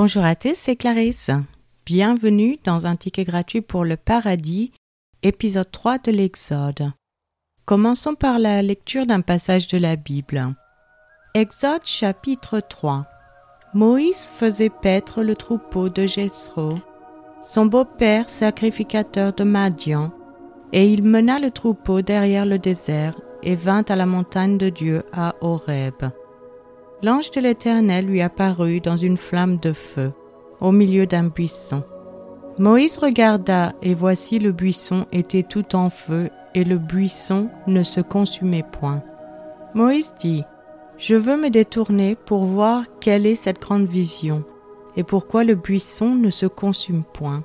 Bonjour à tous, c'est Clarisse. Bienvenue dans un ticket gratuit pour le paradis, épisode 3 de l'Exode. Commençons par la lecture d'un passage de la Bible. Exode chapitre 3. Moïse faisait paître le troupeau de Jethro, son beau-père sacrificateur de Madian, et il mena le troupeau derrière le désert et vint à la montagne de Dieu à Horeb. L'ange de l'Éternel lui apparut dans une flamme de feu, au milieu d'un buisson. Moïse regarda, et voici le buisson était tout en feu, et le buisson ne se consumait point. Moïse dit, Je veux me détourner pour voir quelle est cette grande vision, et pourquoi le buisson ne se consume point.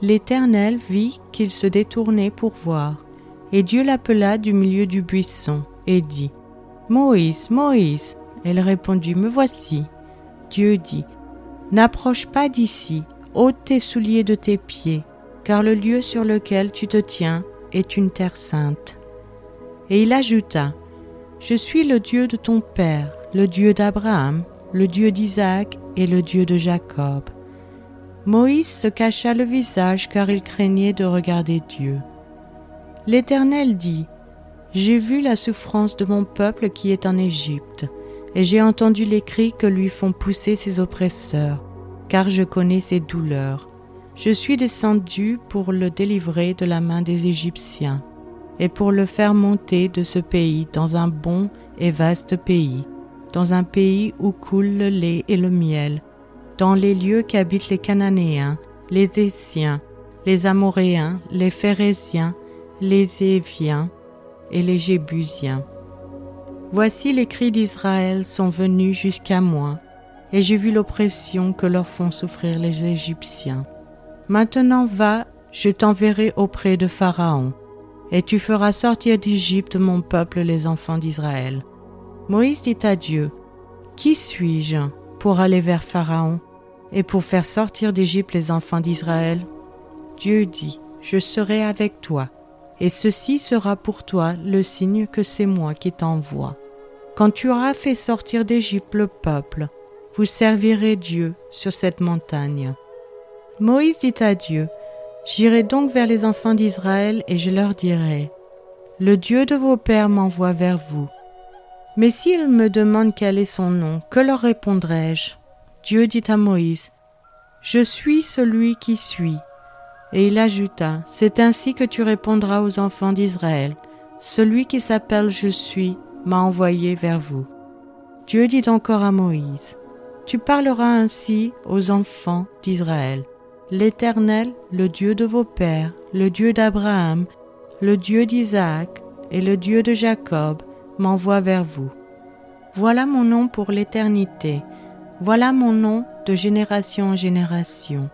L'Éternel vit qu'il se détournait pour voir, et Dieu l'appela du milieu du buisson, et dit, Moïse, Moïse. Elle répondit, Me voici. Dieu dit, N'approche pas d'ici, ôte tes souliers de tes pieds, car le lieu sur lequel tu te tiens est une terre sainte. Et il ajouta, Je suis le Dieu de ton Père, le Dieu d'Abraham, le Dieu d'Isaac et le Dieu de Jacob. Moïse se cacha le visage car il craignait de regarder Dieu. L'Éternel dit, J'ai vu la souffrance de mon peuple qui est en Égypte, et j'ai entendu les cris que lui font pousser ses oppresseurs, car je connais ses douleurs. Je suis descendu pour le délivrer de la main des Égyptiens, et pour le faire monter de ce pays dans un bon et vaste pays, dans un pays où coule le lait et le miel, dans les lieux qu'habitent les Cananéens, les Étiens, les Amoréens, les Phérésiens, les Éviens et les Jébusiens. Voici les cris d'Israël sont venus jusqu'à moi, et j'ai vu l'oppression que leur font souffrir les Égyptiens. Maintenant va, je t'enverrai auprès de Pharaon, et tu feras sortir d'Égypte mon peuple les enfants d'Israël. Moïse dit à Dieu, Qui suis-je pour aller vers Pharaon et pour faire sortir d'Égypte les enfants d'Israël? Dieu dit, Je serai avec toi et ceci sera pour toi le signe que c'est moi qui t'envoie. Quand tu auras fait sortir d'Égypte le peuple, vous servirez Dieu sur cette montagne. Moïse dit à Dieu, J'irai donc vers les enfants d'Israël et je leur dirai, Le Dieu de vos pères m'envoie vers vous. Mais s'ils me demandent quel est son nom, que leur répondrai-je? Dieu dit à Moïse, Je suis celui qui suis. Et il ajouta, C'est ainsi que tu répondras aux enfants d'Israël. Celui qui s'appelle Je suis m'a envoyé vers vous. Dieu dit encore à Moïse, Tu parleras ainsi aux enfants d'Israël. L'Éternel, le Dieu de vos pères, le Dieu d'Abraham, le Dieu d'Isaac et le Dieu de Jacob m'envoie vers vous. Voilà mon nom pour l'éternité, voilà mon nom de génération en génération.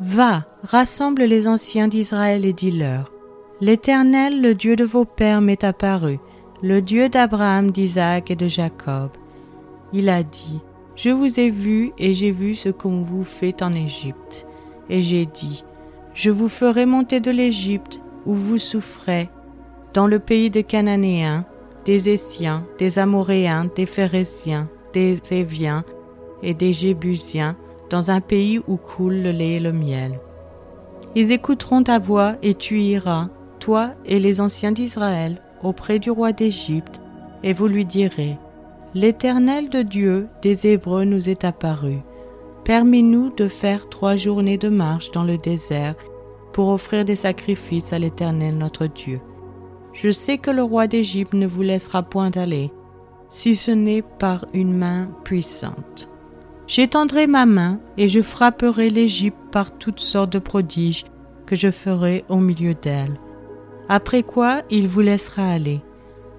Va, rassemble les anciens d'Israël et dis-leur. L'Éternel, le Dieu de vos pères, m'est apparu, le Dieu d'Abraham, d'Isaac et de Jacob. Il a dit, Je vous ai vu et j'ai vu ce qu'on vous fait en Égypte. Et j'ai dit, Je vous ferai monter de l'Égypte où vous souffrez, dans le pays des Cananéens, des Essiens, des Amoréens, des Phérésiens, des Éviens et des Jébusiens, dans un pays où coule le lait et le miel. Ils écouteront ta voix et tu iras, toi et les anciens d'Israël, auprès du roi d'Égypte, et vous lui direz, L'Éternel de Dieu des Hébreux nous est apparu. Permets-nous de faire trois journées de marche dans le désert pour offrir des sacrifices à l'Éternel notre Dieu. Je sais que le roi d'Égypte ne vous laissera point aller, si ce n'est par une main puissante. J'étendrai ma main et je frapperai l'Égypte par toutes sortes de prodiges que je ferai au milieu d'elle. Après quoi il vous laissera aller.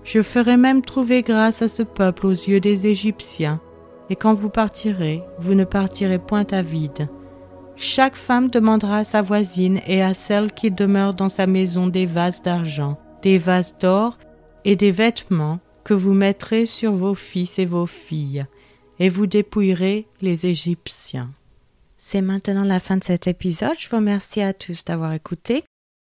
Je ferai même trouver grâce à ce peuple aux yeux des Égyptiens, et quand vous partirez, vous ne partirez point à vide. Chaque femme demandera à sa voisine et à celle qui demeure dans sa maison des vases d'argent, des vases d'or et des vêtements que vous mettrez sur vos fils et vos filles et vous dépouillerez les Égyptiens. C'est maintenant la fin de cet épisode. Je vous remercie à tous d'avoir écouté.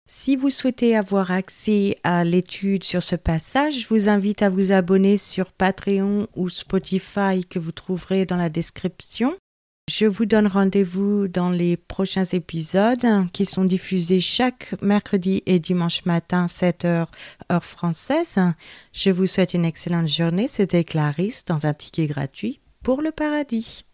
Si vous souhaitez avoir accès à l'étude sur ce passage, je vous invite à vous abonner sur Patreon ou Spotify que vous trouverez dans la description. Je vous donne rendez-vous dans les prochains épisodes qui sont diffusés chaque mercredi et dimanche matin 7h heure française. Je vous souhaite une excellente journée. C'était Clarisse dans un ticket gratuit pour le paradis.